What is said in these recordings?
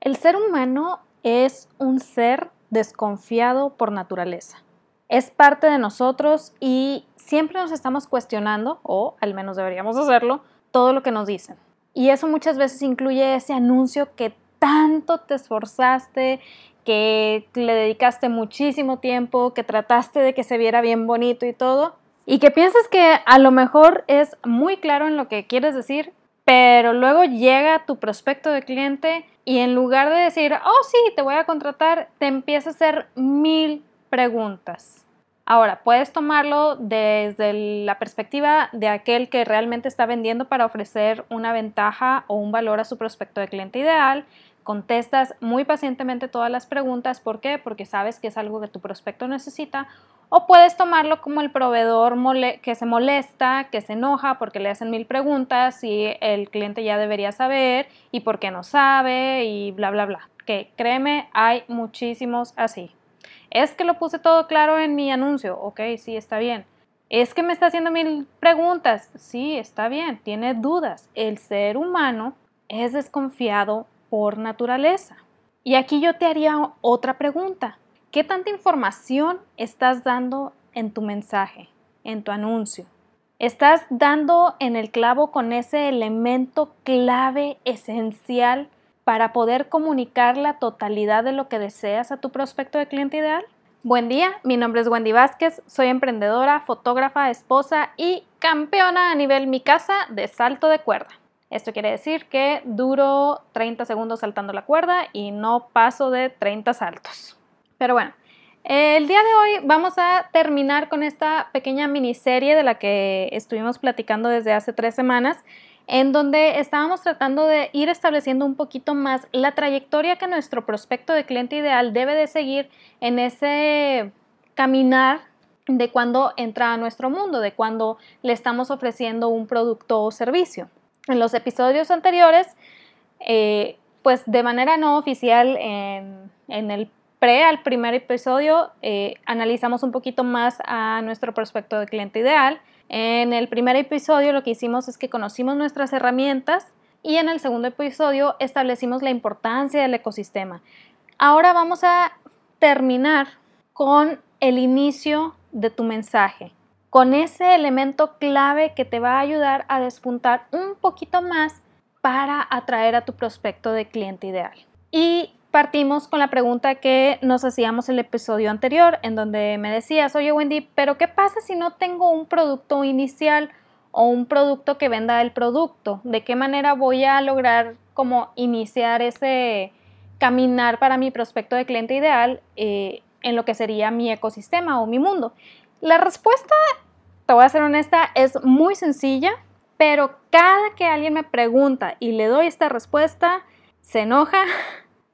El ser humano es un ser desconfiado por naturaleza. Es parte de nosotros y siempre nos estamos cuestionando, o al menos deberíamos hacerlo, todo lo que nos dicen. Y eso muchas veces incluye ese anuncio que tanto te esforzaste, que le dedicaste muchísimo tiempo, que trataste de que se viera bien bonito y todo, y que piensas que a lo mejor es muy claro en lo que quieres decir, pero luego llega tu prospecto de cliente y en lugar de decir, oh sí, te voy a contratar, te empieza a hacer mil preguntas. Ahora, puedes tomarlo desde la perspectiva de aquel que realmente está vendiendo para ofrecer una ventaja o un valor a su prospecto de cliente ideal. Contestas muy pacientemente todas las preguntas. ¿Por qué? Porque sabes que es algo que tu prospecto necesita o puedes tomarlo como el proveedor que se molesta, que se enoja porque le hacen mil preguntas y el cliente ya debería saber y por qué no sabe y bla, bla, bla. Que créeme, hay muchísimos así. Es que lo puse todo claro en mi anuncio. Ok, sí, está bien. Es que me está haciendo mil preguntas. Sí, está bien, tiene dudas. El ser humano es desconfiado por naturaleza. Y aquí yo te haría otra pregunta. ¿Qué tanta información estás dando en tu mensaje, en tu anuncio? ¿Estás dando en el clavo con ese elemento clave esencial para poder comunicar la totalidad de lo que deseas a tu prospecto de cliente ideal? Buen día, mi nombre es Wendy Vázquez, soy emprendedora, fotógrafa, esposa y campeona a nivel mi casa de salto de cuerda. Esto quiere decir que duro 30 segundos saltando la cuerda y no paso de 30 saltos. Pero bueno, el día de hoy vamos a terminar con esta pequeña miniserie de la que estuvimos platicando desde hace tres semanas, en donde estábamos tratando de ir estableciendo un poquito más la trayectoria que nuestro prospecto de cliente ideal debe de seguir en ese caminar de cuando entra a nuestro mundo, de cuando le estamos ofreciendo un producto o servicio. En los episodios anteriores, eh, pues de manera no oficial en, en el pre al primer episodio eh, analizamos un poquito más a nuestro prospecto de cliente ideal. En el primer episodio lo que hicimos es que conocimos nuestras herramientas y en el segundo episodio establecimos la importancia del ecosistema. Ahora vamos a terminar con el inicio de tu mensaje, con ese elemento clave que te va a ayudar a despuntar un poquito más para atraer a tu prospecto de cliente ideal. Y partimos con la pregunta que nos hacíamos el episodio anterior, en donde me decías, oye Wendy, pero ¿qué pasa si no tengo un producto inicial o un producto que venda el producto? ¿De qué manera voy a lograr como iniciar ese caminar para mi prospecto de cliente ideal eh, en lo que sería mi ecosistema o mi mundo? La respuesta, te voy a ser honesta, es muy sencilla, pero cada que alguien me pregunta y le doy esta respuesta, se enoja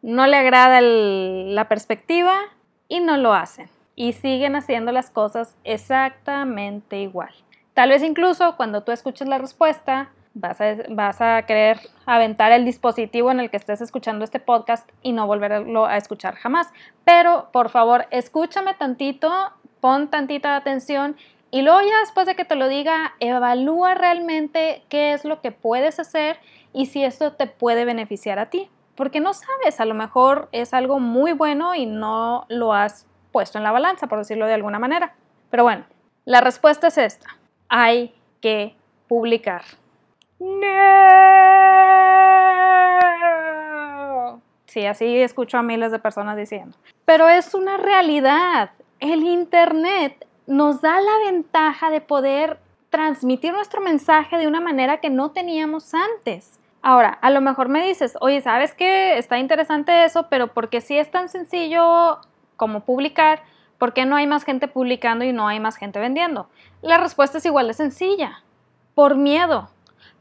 no le agrada la perspectiva y no lo hacen. Y siguen haciendo las cosas exactamente igual. Tal vez incluso cuando tú escuches la respuesta, vas a, vas a querer aventar el dispositivo en el que estés escuchando este podcast y no volverlo a escuchar jamás. Pero por favor, escúchame tantito, pon tantita atención y luego ya después de que te lo diga, evalúa realmente qué es lo que puedes hacer y si esto te puede beneficiar a ti porque no sabes, a lo mejor es algo muy bueno y no lo has puesto en la balanza, por decirlo de alguna manera. Pero bueno, la respuesta es esta. Hay que publicar. No. Sí, así escucho a miles de personas diciendo. Pero es una realidad. El Internet nos da la ventaja de poder transmitir nuestro mensaje de una manera que no teníamos antes. Ahora, a lo mejor me dices, oye, ¿sabes qué? Está interesante eso, pero porque si es tan sencillo como publicar, ¿por qué no hay más gente publicando y no hay más gente vendiendo? La respuesta es igual de sencilla. Por miedo,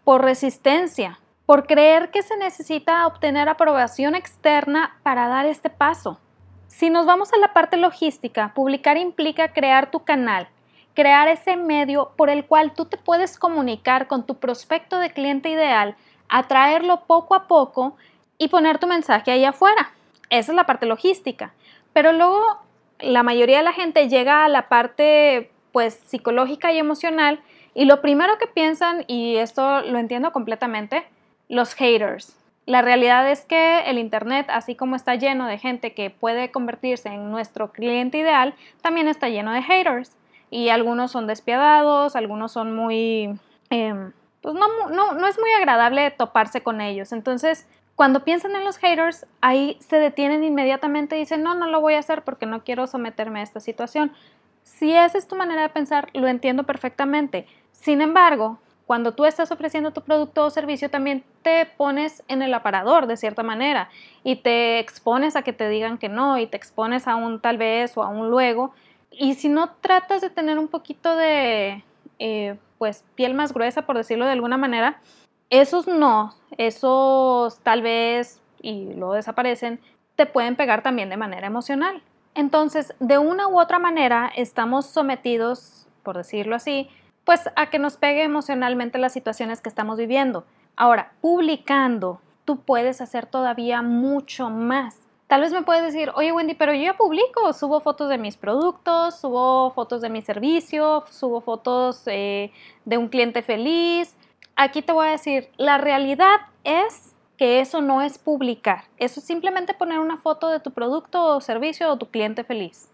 por resistencia, por creer que se necesita obtener aprobación externa para dar este paso. Si nos vamos a la parte logística, publicar implica crear tu canal, crear ese medio por el cual tú te puedes comunicar con tu prospecto de cliente ideal atraerlo poco a poco y poner tu mensaje ahí afuera. Esa es la parte logística. Pero luego la mayoría de la gente llega a la parte pues psicológica y emocional y lo primero que piensan, y esto lo entiendo completamente, los haters. La realidad es que el Internet, así como está lleno de gente que puede convertirse en nuestro cliente ideal, también está lleno de haters. Y algunos son despiadados, algunos son muy... Em, pues no, no, no es muy agradable toparse con ellos. Entonces, cuando piensan en los haters, ahí se detienen inmediatamente y dicen, no, no lo voy a hacer porque no quiero someterme a esta situación. Si esa es tu manera de pensar, lo entiendo perfectamente. Sin embargo, cuando tú estás ofreciendo tu producto o servicio, también te pones en el aparador de cierta manera y te expones a que te digan que no y te expones a un tal vez o a un luego. Y si no tratas de tener un poquito de, eh, pues, piel más gruesa, por decirlo de alguna manera, esos no, esos tal vez, y luego desaparecen, te pueden pegar también de manera emocional. Entonces, de una u otra manera, estamos sometidos, por decirlo así, pues a que nos pegue emocionalmente las situaciones que estamos viviendo. Ahora, publicando, tú puedes hacer todavía mucho más. Tal vez me puedes decir, oye Wendy, pero yo ya publico, subo fotos de mis productos, subo fotos de mi servicio, subo fotos eh, de un cliente feliz. Aquí te voy a decir, la realidad es que eso no es publicar, eso es simplemente poner una foto de tu producto o servicio o tu cliente feliz.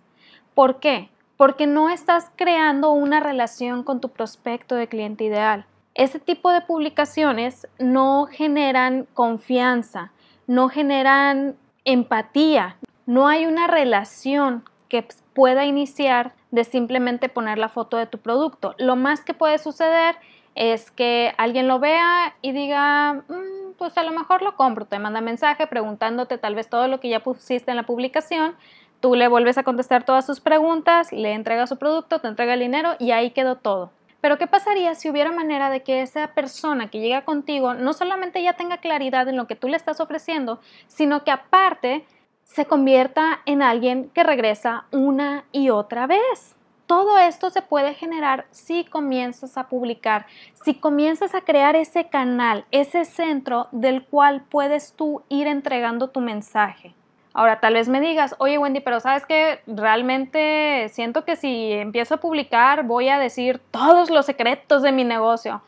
¿Por qué? porque no estás creando una relación con tu prospecto de cliente ideal. Ese tipo de publicaciones no generan confianza, no generan empatía, no hay una relación que pueda iniciar de simplemente poner la foto de tu producto. Lo más que puede suceder es que alguien lo vea y diga, mm, pues a lo mejor lo compro, te manda mensaje preguntándote tal vez todo lo que ya pusiste en la publicación Tú le vuelves a contestar todas sus preguntas, le entregas su producto, te entrega el dinero y ahí quedó todo. Pero ¿qué pasaría si hubiera manera de que esa persona que llega contigo no solamente ya tenga claridad en lo que tú le estás ofreciendo, sino que aparte se convierta en alguien que regresa una y otra vez? Todo esto se puede generar si comienzas a publicar, si comienzas a crear ese canal, ese centro del cual puedes tú ir entregando tu mensaje. Ahora, tal vez me digas, oye Wendy, pero sabes que realmente siento que si empiezo a publicar voy a decir todos los secretos de mi negocio.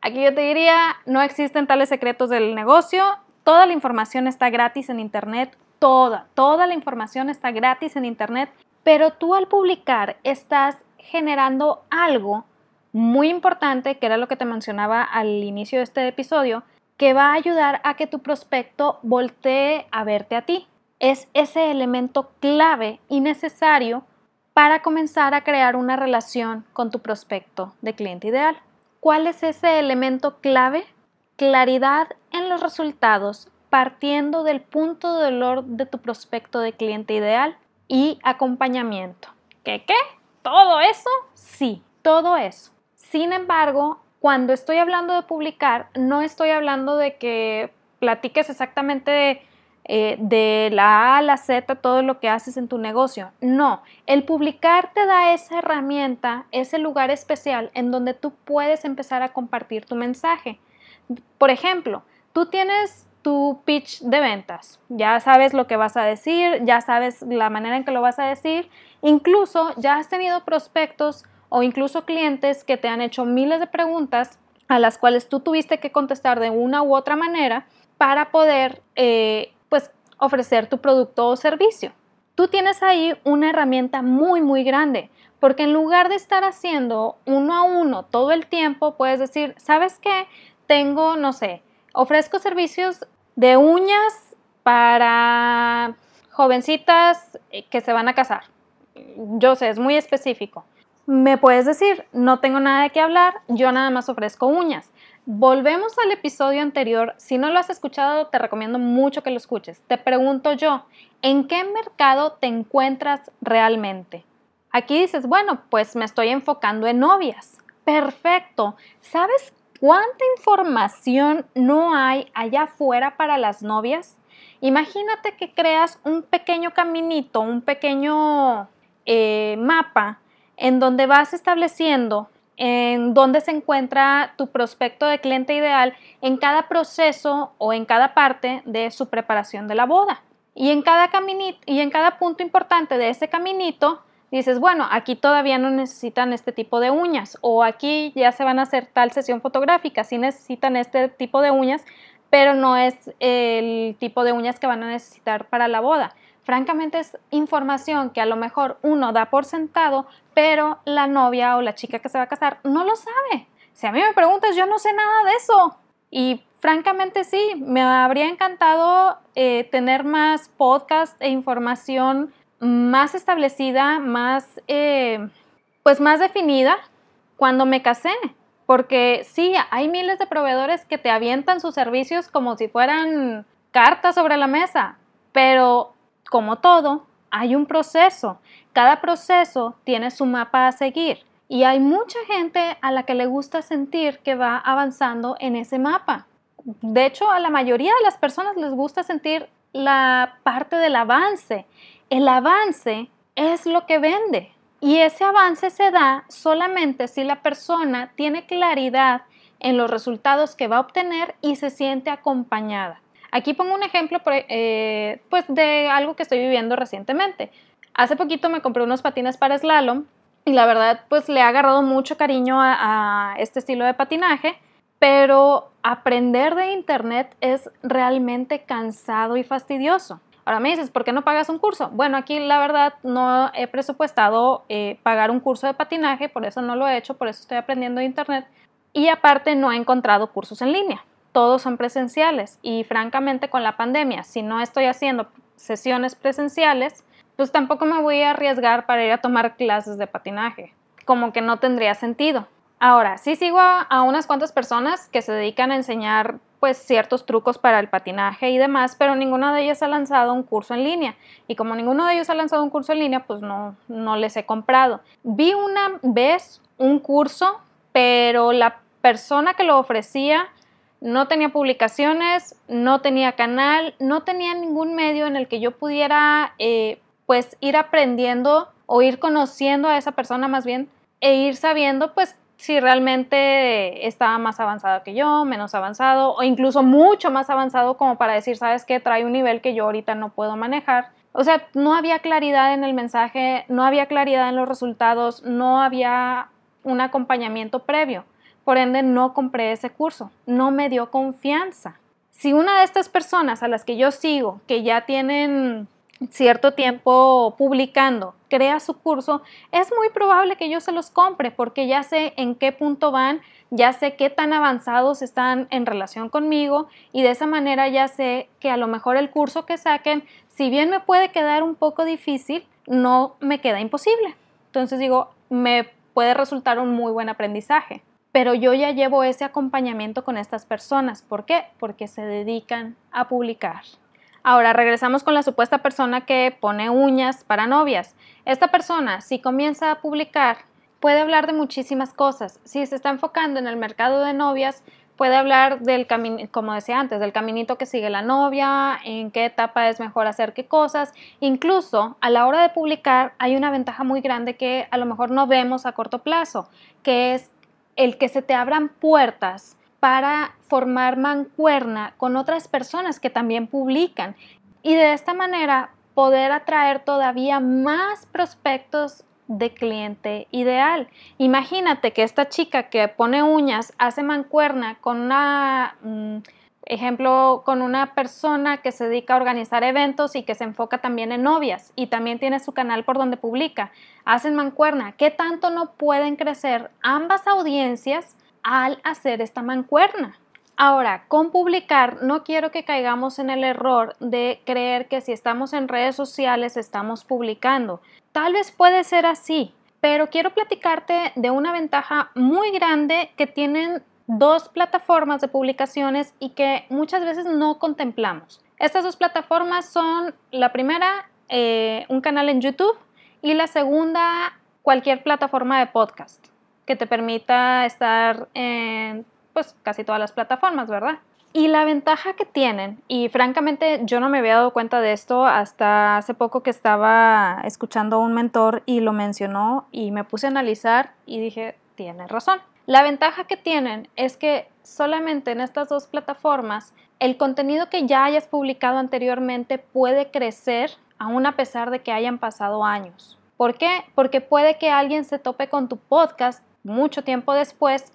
Aquí yo te diría, no existen tales secretos del negocio, toda la información está gratis en Internet, toda, toda la información está gratis en Internet, pero tú al publicar estás generando algo muy importante, que era lo que te mencionaba al inicio de este episodio, que va a ayudar a que tu prospecto voltee a verte a ti es ese elemento clave y necesario para comenzar a crear una relación con tu prospecto de cliente ideal. ¿Cuál es ese elemento clave? Claridad en los resultados partiendo del punto de dolor de tu prospecto de cliente ideal y acompañamiento. ¿Qué qué? ¿Todo eso? Sí, todo eso. Sin embargo, cuando estoy hablando de publicar, no estoy hablando de que platiques exactamente de eh, de la A a la Z todo lo que haces en tu negocio. No, el publicar te da esa herramienta, ese lugar especial en donde tú puedes empezar a compartir tu mensaje. Por ejemplo, tú tienes tu pitch de ventas, ya sabes lo que vas a decir, ya sabes la manera en que lo vas a decir, incluso ya has tenido prospectos o incluso clientes que te han hecho miles de preguntas a las cuales tú tuviste que contestar de una u otra manera para poder eh, pues ofrecer tu producto o servicio. Tú tienes ahí una herramienta muy, muy grande, porque en lugar de estar haciendo uno a uno todo el tiempo, puedes decir, ¿sabes qué? Tengo, no sé, ofrezco servicios de uñas para jovencitas que se van a casar. Yo sé, es muy específico. Me puedes decir, no tengo nada de qué hablar, yo nada más ofrezco uñas. Volvemos al episodio anterior. Si no lo has escuchado, te recomiendo mucho que lo escuches. Te pregunto yo, ¿en qué mercado te encuentras realmente? Aquí dices, bueno, pues me estoy enfocando en novias. Perfecto. ¿Sabes cuánta información no hay allá afuera para las novias? Imagínate que creas un pequeño caminito, un pequeño eh, mapa en donde vas estableciendo en dónde se encuentra tu prospecto de cliente ideal en cada proceso o en cada parte de su preparación de la boda. Y en cada caminito y en cada punto importante de ese caminito dices, bueno, aquí todavía no necesitan este tipo de uñas o aquí ya se van a hacer tal sesión fotográfica, si necesitan este tipo de uñas, pero no es el tipo de uñas que van a necesitar para la boda. Francamente es información que a lo mejor uno da por sentado, pero la novia o la chica que se va a casar no lo sabe. Si a mí me preguntas, yo no sé nada de eso. Y francamente sí, me habría encantado eh, tener más podcast e información más establecida, más, eh, pues más definida cuando me casé. Porque sí, hay miles de proveedores que te avientan sus servicios como si fueran cartas sobre la mesa, pero como todo, hay un proceso. Cada proceso tiene su mapa a seguir y hay mucha gente a la que le gusta sentir que va avanzando en ese mapa. De hecho, a la mayoría de las personas les gusta sentir la parte del avance. El avance es lo que vende y ese avance se da solamente si la persona tiene claridad en los resultados que va a obtener y se siente acompañada. Aquí pongo un ejemplo eh, pues de algo que estoy viviendo recientemente. Hace poquito me compré unos patines para slalom y la verdad pues le he agarrado mucho cariño a este estilo de patinaje pero aprender de Internet es realmente cansado y fastidioso. Ahora me dices, ¿por qué no pagas un curso? Bueno, aquí la verdad no he presupuestado eh, pagar un curso de patinaje, por eso no lo he hecho, por eso estoy aprendiendo de Internet. Y aparte no he encontrado cursos en línea, todos son presenciales y francamente con la pandemia, si no estoy haciendo sesiones presenciales, pues tampoco me voy a arriesgar para ir a tomar clases de patinaje, como que no tendría sentido. Ahora, sí sigo a, unas cuantas personas que se dedican a enseñar pues ciertos trucos para el patinaje y demás, pero ninguna de ellas ha lanzado un curso en línea. Y como ninguno de ellos ha lanzado un curso en línea, pues no, no les he comprado. Vi una vez un curso, pero la persona que lo ofrecía no tenía publicaciones, no tenía canal, no tenía ningún medio en el que yo pudiera eh, pues ir aprendiendo o ir conociendo a esa persona más bien e ir sabiendo pues si realmente estaba más avanzado que yo, menos avanzado o incluso mucho más avanzado como para decir, sabes que trae un nivel que yo ahorita no puedo manejar. O sea, no había claridad en el mensaje, no había claridad en los resultados, no había un acompañamiento previo. Por ende, no compré ese curso, no me dio confianza. Si una de estas personas a las que yo sigo, que ya tienen cierto tiempo publicando, crea su curso, es muy probable que yo se los compre porque ya sé en qué punto van, ya sé qué tan avanzados están en relación conmigo y de esa manera ya sé que a lo mejor el curso que saquen, si bien me puede quedar un poco difícil, no me queda imposible. Entonces digo, me puede resultar un muy buen aprendizaje. Pero yo ya llevo ese acompañamiento con estas personas. ¿Por qué? Porque se dedican a publicar. Ahora regresamos con la supuesta persona que pone uñas para novias. Esta persona, si comienza a publicar, puede hablar de muchísimas cosas. Si se está enfocando en el mercado de novias, puede hablar del camino, como decía antes, del caminito que sigue la novia, en qué etapa es mejor hacer qué cosas. Incluso a la hora de publicar hay una ventaja muy grande que a lo mejor no vemos a corto plazo, que es el que se te abran puertas para formar mancuerna con otras personas que también publican y de esta manera poder atraer todavía más prospectos de cliente ideal. Imagínate que esta chica que pone uñas hace mancuerna con una, mm, ejemplo, con una persona que se dedica a organizar eventos y que se enfoca también en novias y también tiene su canal por donde publica. Hacen mancuerna. ¿Qué tanto no pueden crecer ambas audiencias al hacer esta mancuerna. Ahora, con publicar no quiero que caigamos en el error de creer que si estamos en redes sociales estamos publicando. Tal vez puede ser así, pero quiero platicarte de una ventaja muy grande que tienen dos plataformas de publicaciones y que muchas veces no contemplamos. Estas dos plataformas son la primera, eh, un canal en YouTube y la segunda, cualquier plataforma de podcast que te permita estar en pues casi todas las plataformas, ¿verdad? Y la ventaja que tienen, y francamente yo no me había dado cuenta de esto hasta hace poco que estaba escuchando a un mentor y lo mencionó y me puse a analizar y dije, tiene razón. La ventaja que tienen es que solamente en estas dos plataformas el contenido que ya hayas publicado anteriormente puede crecer aún a pesar de que hayan pasado años. ¿Por qué? Porque puede que alguien se tope con tu podcast mucho tiempo después,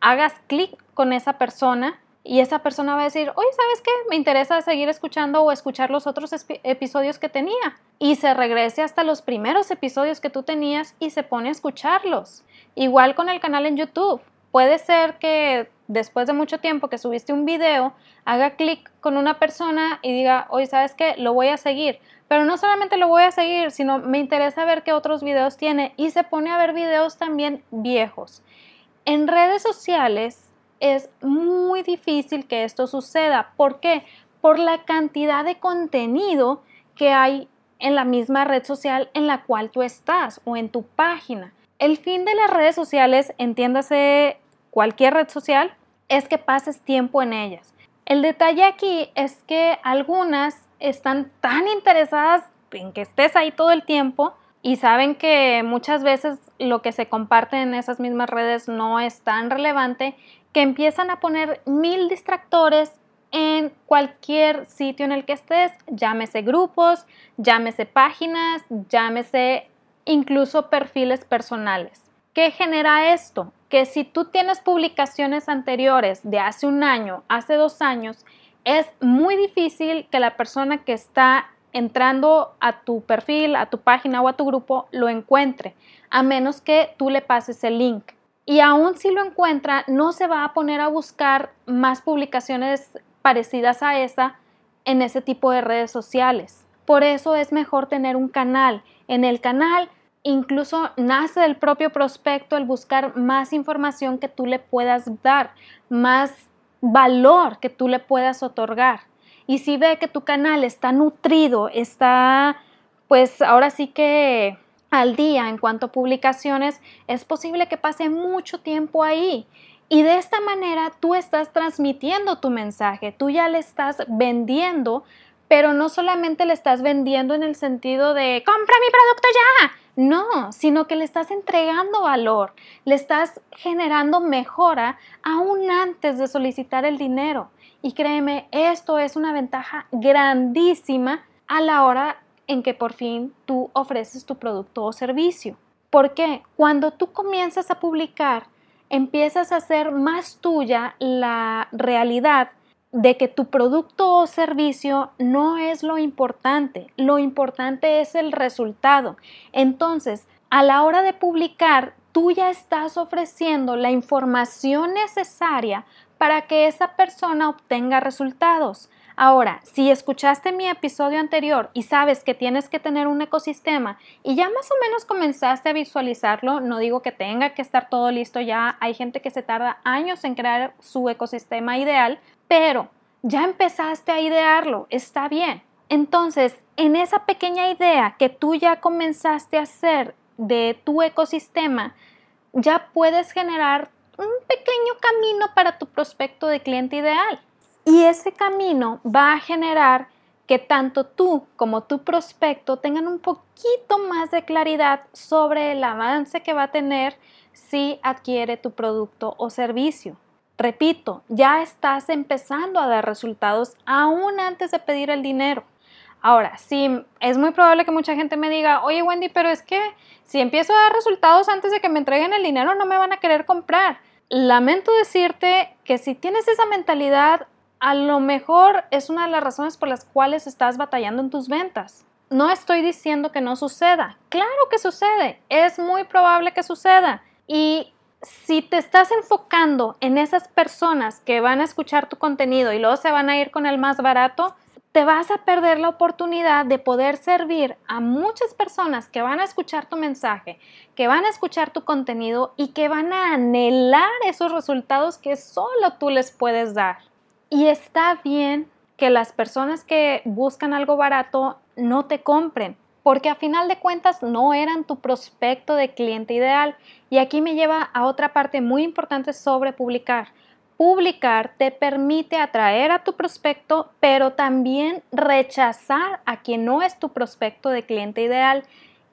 hagas clic con esa persona y esa persona va a decir, oye, ¿sabes qué? Me interesa seguir escuchando o escuchar los otros episodios que tenía. Y se regrese hasta los primeros episodios que tú tenías y se pone a escucharlos. Igual con el canal en YouTube. Puede ser que después de mucho tiempo que subiste un video, haga clic con una persona y diga, oye, ¿sabes qué? Lo voy a seguir. Pero no solamente lo voy a seguir, sino me interesa ver qué otros videos tiene y se pone a ver videos también viejos. En redes sociales es muy difícil que esto suceda. ¿Por qué? Por la cantidad de contenido que hay en la misma red social en la cual tú estás o en tu página. El fin de las redes sociales, entiéndase cualquier red social, es que pases tiempo en ellas. El detalle aquí es que algunas están tan interesadas en que estés ahí todo el tiempo y saben que muchas veces lo que se comparte en esas mismas redes no es tan relevante que empiezan a poner mil distractores en cualquier sitio en el que estés, llámese grupos, llámese páginas, llámese incluso perfiles personales. ¿Qué genera esto? Que si tú tienes publicaciones anteriores de hace un año, hace dos años, es muy difícil que la persona que está entrando a tu perfil, a tu página o a tu grupo lo encuentre, a menos que tú le pases el link. Y aún si lo encuentra, no se va a poner a buscar más publicaciones parecidas a esa en ese tipo de redes sociales. Por eso es mejor tener un canal. En el canal incluso nace del propio prospecto el buscar más información que tú le puedas dar, más valor que tú le puedas otorgar. Y si ve que tu canal está nutrido, está pues ahora sí que al día en cuanto a publicaciones, es posible que pase mucho tiempo ahí. Y de esta manera tú estás transmitiendo tu mensaje, tú ya le estás vendiendo, pero no solamente le estás vendiendo en el sentido de compra mi producto ya, no, sino que le estás entregando valor, le estás generando mejora aún antes de solicitar el dinero. Y créeme, esto es una ventaja grandísima a la hora en que por fin tú ofreces tu producto o servicio. Porque cuando tú comienzas a publicar, empiezas a hacer más tuya la realidad de que tu producto o servicio no es lo importante, lo importante es el resultado. Entonces, a la hora de publicar, tú ya estás ofreciendo la información necesaria para que esa persona obtenga resultados. Ahora, si escuchaste mi episodio anterior y sabes que tienes que tener un ecosistema y ya más o menos comenzaste a visualizarlo, no digo que tenga que estar todo listo ya, hay gente que se tarda años en crear su ecosistema ideal, pero ya empezaste a idearlo, está bien. Entonces, en esa pequeña idea que tú ya comenzaste a hacer de tu ecosistema, ya puedes generar un pequeño camino para tu prospecto de cliente ideal. Y ese camino va a generar que tanto tú como tu prospecto tengan un poquito más de claridad sobre el avance que va a tener si adquiere tu producto o servicio. Repito, ya estás empezando a dar resultados aún antes de pedir el dinero. Ahora, sí, es muy probable que mucha gente me diga, oye Wendy, pero es que si empiezo a dar resultados antes de que me entreguen el dinero no me van a querer comprar. Lamento decirte que si tienes esa mentalidad, a lo mejor es una de las razones por las cuales estás batallando en tus ventas. No estoy diciendo que no suceda. Claro que sucede. Es muy probable que suceda. Y si te estás enfocando en esas personas que van a escuchar tu contenido y luego se van a ir con el más barato, te vas a perder la oportunidad de poder servir a muchas personas que van a escuchar tu mensaje, que van a escuchar tu contenido y que van a anhelar esos resultados que solo tú les puedes dar. Y está bien que las personas que buscan algo barato no te compren, porque a final de cuentas no eran tu prospecto de cliente ideal. Y aquí me lleva a otra parte muy importante sobre publicar. Publicar te permite atraer a tu prospecto, pero también rechazar a quien no es tu prospecto de cliente ideal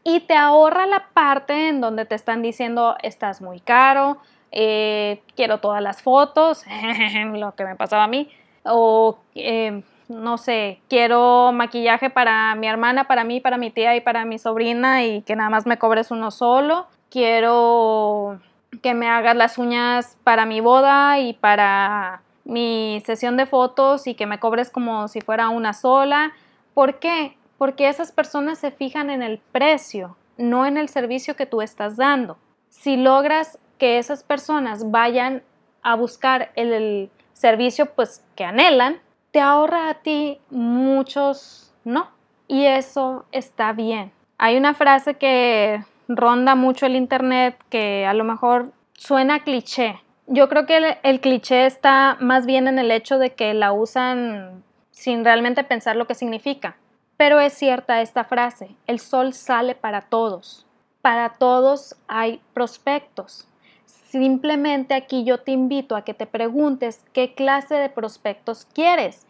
y te ahorra la parte en donde te están diciendo estás muy caro, eh, quiero todas las fotos, lo que me pasaba a mí, o eh, no sé, quiero maquillaje para mi hermana, para mí, para mi tía y para mi sobrina y que nada más me cobres uno solo, quiero que me hagas las uñas para mi boda y para mi sesión de fotos y que me cobres como si fuera una sola. ¿Por qué? Porque esas personas se fijan en el precio, no en el servicio que tú estás dando. Si logras que esas personas vayan a buscar el, servicio pues que anhelan, te ahorra a ti muchos no. Y eso está bien. Hay una frase que ronda mucho el internet que a lo mejor suena cliché. Yo creo que el, cliché está más bien en el hecho de que la usan sin realmente pensar lo que significa. Pero es cierta esta frase, el sol sale para todos. Para todos hay prospectos. Simplemente aquí yo te invito a que te preguntes qué clase de prospectos quieres.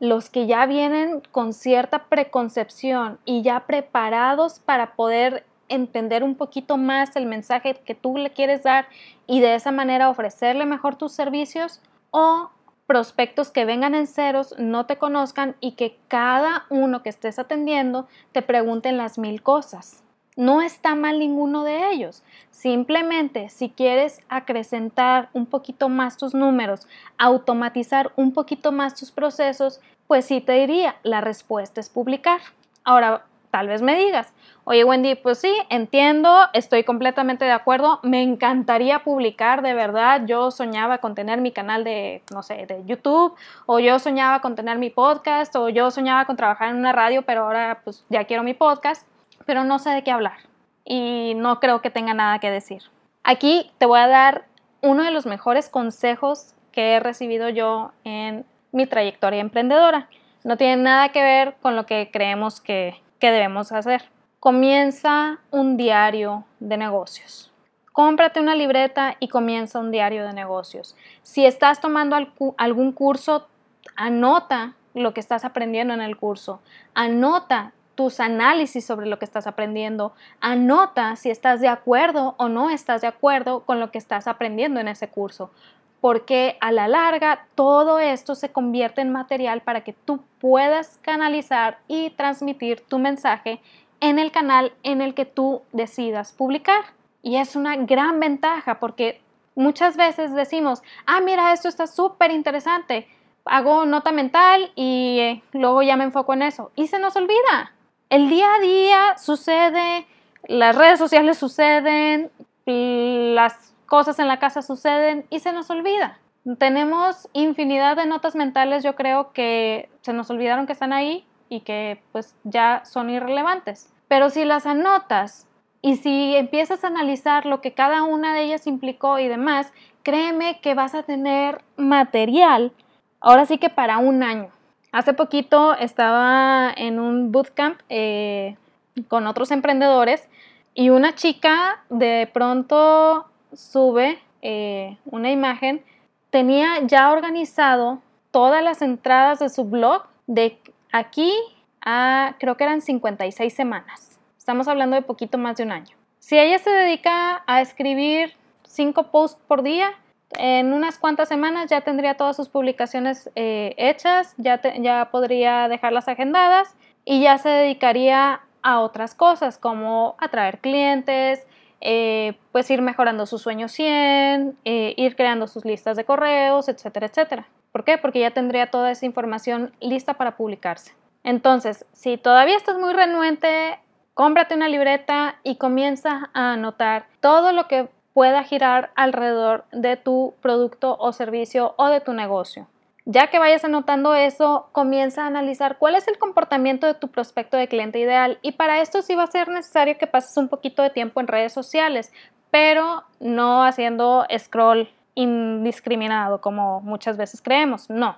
Los que ya vienen con cierta preconcepción y ya preparados para poder entender un poquito más el mensaje que tú le quieres dar y de esa manera ofrecerle mejor tus servicios o prospectos que vengan en ceros, no te conozcan y que cada uno que estés atendiendo te pregunten las mil cosas. No está mal ninguno de ellos. Simplemente si quieres acrecentar un poquito más tus números, automatizar un poquito más tus procesos, pues sí te diría, la respuesta es publicar. Ahora, tal vez me digas, oye Wendy, pues sí, entiendo, estoy completamente de acuerdo, me encantaría publicar, de verdad, yo soñaba con tener mi canal de, no sé, de YouTube, o yo soñaba con tener mi podcast, o yo soñaba con trabajar en una radio, pero ahora pues ya quiero mi podcast, pero no sé de qué hablar y no creo que tenga nada que decir. Aquí te voy a dar uno de los mejores consejos que he recibido yo en mi trayectoria emprendedora. No tiene nada que ver con lo que creemos que ¿Qué debemos hacer? Comienza un diario de negocios. Cómprate una libreta y comienza un diario de negocios. Si estás tomando algún curso, anota lo que estás aprendiendo en el curso. Anota tus análisis sobre lo que estás aprendiendo. Anota si estás de acuerdo o no estás de acuerdo con lo que estás aprendiendo en ese curso porque a la larga todo esto se convierte en material para que tú puedas canalizar y transmitir tu mensaje en el canal en el que tú decidas publicar. Y es una gran ventaja porque muchas veces decimos, ah, mira, esto está súper interesante, hago nota mental y eh, luego ya me enfoco en eso. Y se nos olvida. El día a día sucede, las redes sociales suceden, las cosas en la casa suceden y se nos olvida. Tenemos infinidad de notas mentales, yo creo que se nos olvidaron que están ahí y que pues ya son irrelevantes. Pero si las anotas y si empiezas a analizar lo que cada una de ellas implicó y demás, créeme que vas a tener material, ahora sí que para un año. Hace poquito estaba en un bootcamp eh, con otros emprendedores y una chica de pronto sube eh, una imagen, tenía ya organizado todas las entradas de su blog de aquí a creo que eran 56 semanas. Estamos hablando de poquito más de un año. Si ella se dedica a escribir 5 posts por día, en unas cuantas semanas ya tendría todas sus publicaciones eh, hechas, ya, ya podría dejarlas agendadas y ya se dedicaría a otras cosas como atraer clientes, eh, pues ir mejorando su sueño 100, eh, ir creando sus listas de correos, etcétera, etcétera. ¿Por qué? Porque ya tendría toda esa información lista para publicarse. Entonces, si todavía estás muy renuente, cómprate una libreta y comienza a anotar todo lo que pueda girar alrededor de tu producto o servicio o de tu negocio. Ya que vayas anotando eso, comienza a analizar cuál es el comportamiento de tu prospecto de cliente ideal y para esto sí va a ser necesario que pases un poquito de tiempo en redes sociales, pero no haciendo scroll indiscriminado como muchas veces creemos, no.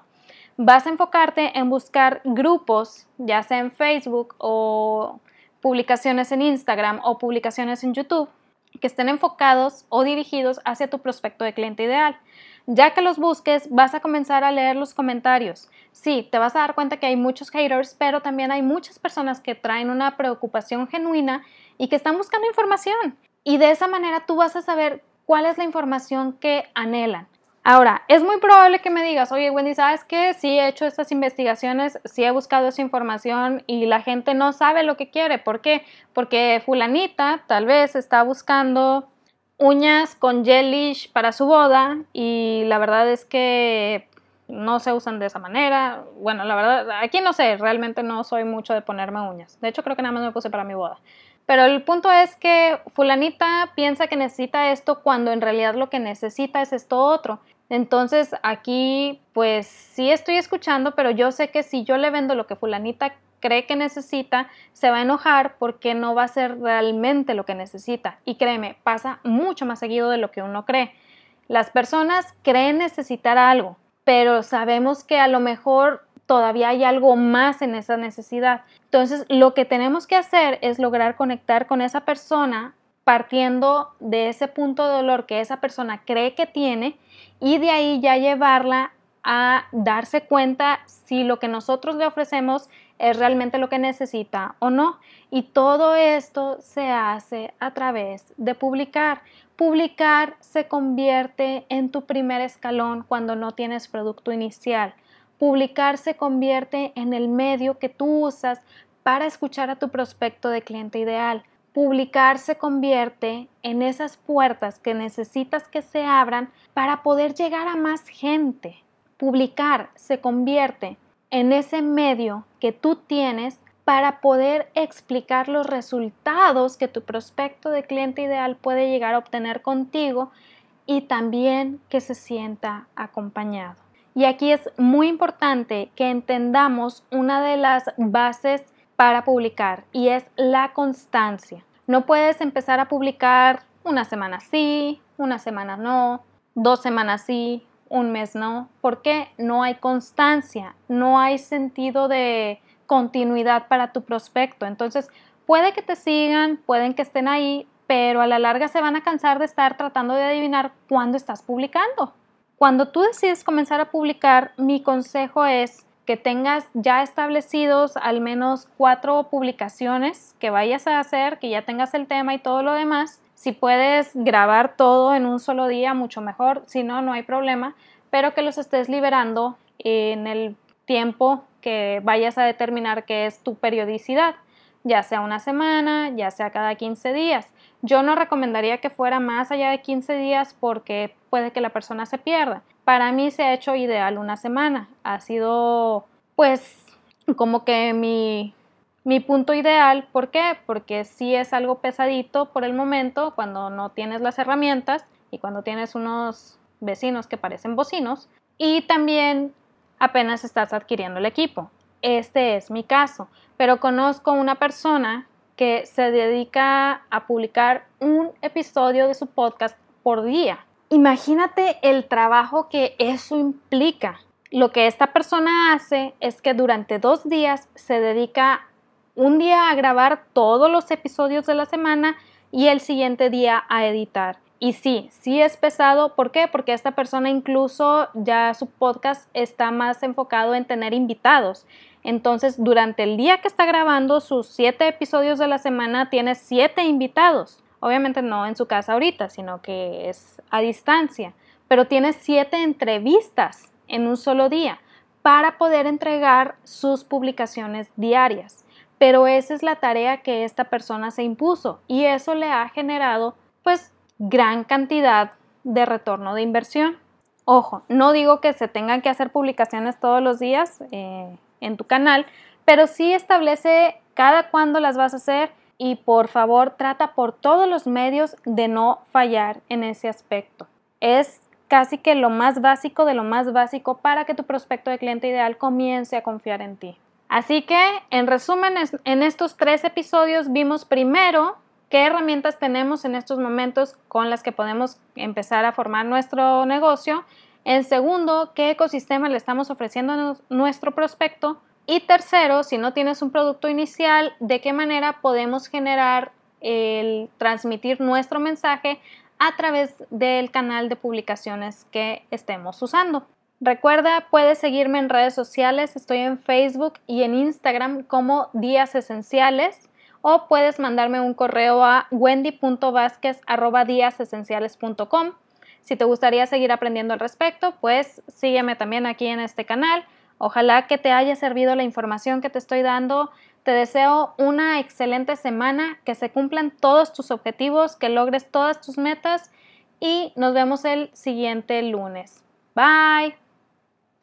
Vas a enfocarte en buscar grupos, ya sea en Facebook o publicaciones en Instagram o publicaciones en YouTube, que estén enfocados o dirigidos hacia tu prospecto de cliente ideal. Ya que los busques, vas a comenzar a leer los comentarios. Sí, te vas a dar cuenta que hay muchos haters, pero también hay muchas personas que traen una preocupación genuina y que están buscando información. Y de esa manera tú vas a saber cuál es la información que anhelan. Ahora, es muy probable que me digas, oye Wendy, ¿sabes qué? Sí he hecho estas investigaciones, sí he buscado esa información y la gente no sabe lo que quiere. ¿Por qué? Porque fulanita tal vez está buscando uñas con gelish para su boda y la verdad es que no se usan de esa manera. Bueno, la verdad, aquí no sé, realmente no soy mucho de ponerme uñas. De hecho, creo que nada más me puse para mi boda. Pero el punto es que fulanita piensa que necesita esto cuando en realidad lo que necesita es esto otro. Entonces aquí pues sí estoy escuchando, pero yo sé que si yo le vendo lo que fulanita cree que necesita, se va a enojar porque no va a ser realmente lo que necesita. Y créeme, pasa mucho más seguido de lo que uno cree. Las personas creen necesitar algo, pero sabemos que a lo mejor todavía hay algo más en esa necesidad. Entonces, lo que tenemos que hacer es lograr conectar con esa persona partiendo de ese punto de dolor que esa persona cree que tiene y de ahí ya llevarla a darse cuenta si lo que nosotros le ofrecemos es realmente lo que necesita o no. Y todo esto se hace a través de publicar. Publicar se convierte en tu primer escalón cuando no tienes producto inicial. Publicar se convierte en el medio que tú usas para escuchar a tu prospecto de cliente ideal. Publicar se convierte en esas puertas que necesitas que se abran para poder llegar a más gente. Publicar se convierte en ese medio que tú tienes para poder explicar los resultados que tu prospecto de cliente ideal puede llegar a obtener contigo y también que se sienta acompañado. Y aquí es muy importante que entendamos una de las bases para publicar y es la constancia. No puedes empezar a publicar una semana sí, una semana no, dos semanas sí, un mes no. ¿Por qué? No hay constancia, no hay sentido de continuidad para tu prospecto. Entonces, puede que te sigan, pueden que estén ahí, pero a la larga se van a cansar de estar tratando de adivinar cuándo estás publicando. Cuando tú decides comenzar a publicar, mi consejo es que tengas ya establecidos al menos cuatro publicaciones que vayas a hacer, que ya tengas el tema y todo lo demás. Si puedes grabar todo en un solo día, mucho mejor. Si no, no hay problema, pero que los estés liberando en el tiempo que vayas a determinar que es tu periodicidad, ya sea una semana, ya sea cada 15 días. Yo no recomendaría que fuera más allá de 15 días porque puede que la persona se pierda. Para mí se ha hecho ideal una semana. Ha sido pues como que mi, mi punto ideal. ¿Por qué? Porque sí es algo pesadito por el momento cuando no tienes las herramientas y cuando tienes unos vecinos que parecen bocinos. Y también apenas estás adquiriendo el equipo. Este es mi caso. Pero conozco una persona que se dedica a publicar un episodio de su podcast por día. Imagínate el trabajo que eso implica. Lo que esta persona hace es que durante dos días se dedica un día a grabar todos los episodios de la semana y el siguiente día a editar. Y sí, sí es pesado. ¿Por qué? Porque esta persona incluso ya su podcast está más enfocado en tener invitados. Entonces, durante el día que está grabando sus siete episodios de la semana, tiene siete invitados. Obviamente no en su casa ahorita, sino que es a distancia. Pero tiene siete entrevistas en un solo día para poder entregar sus publicaciones diarias. Pero esa es la tarea que esta persona se impuso y eso le ha generado pues gran cantidad de retorno de inversión. Ojo, no digo que se tengan que hacer publicaciones todos los días, eh, en tu canal, pero sí establece cada cuándo las vas a hacer y por favor trata por todos los medios de no fallar en ese aspecto. Es casi que lo más básico de lo más básico para que tu prospecto de cliente ideal comience a confiar en ti. Así que, en resumen, en estos tres episodios vimos primero qué herramientas tenemos en estos momentos con las que podemos empezar a formar nuestro negocio en segundo, qué ecosistema le estamos ofreciendo a nuestro prospecto. Y tercero, si no tienes un producto inicial, de qué manera podemos generar el transmitir nuestro mensaje a través del canal de publicaciones que estemos usando. Recuerda, puedes seguirme en redes sociales, estoy en Facebook y en Instagram como Días Esenciales o puedes mandarme un correo a wendy.vásquez.com si te gustaría seguir aprendiendo al respecto, pues sígueme también aquí en este canal. Ojalá que te haya servido la información que te estoy dando. Te deseo una excelente semana, que se cumplan todos tus objetivos, que logres todas tus metas y nos vemos el siguiente lunes. Bye.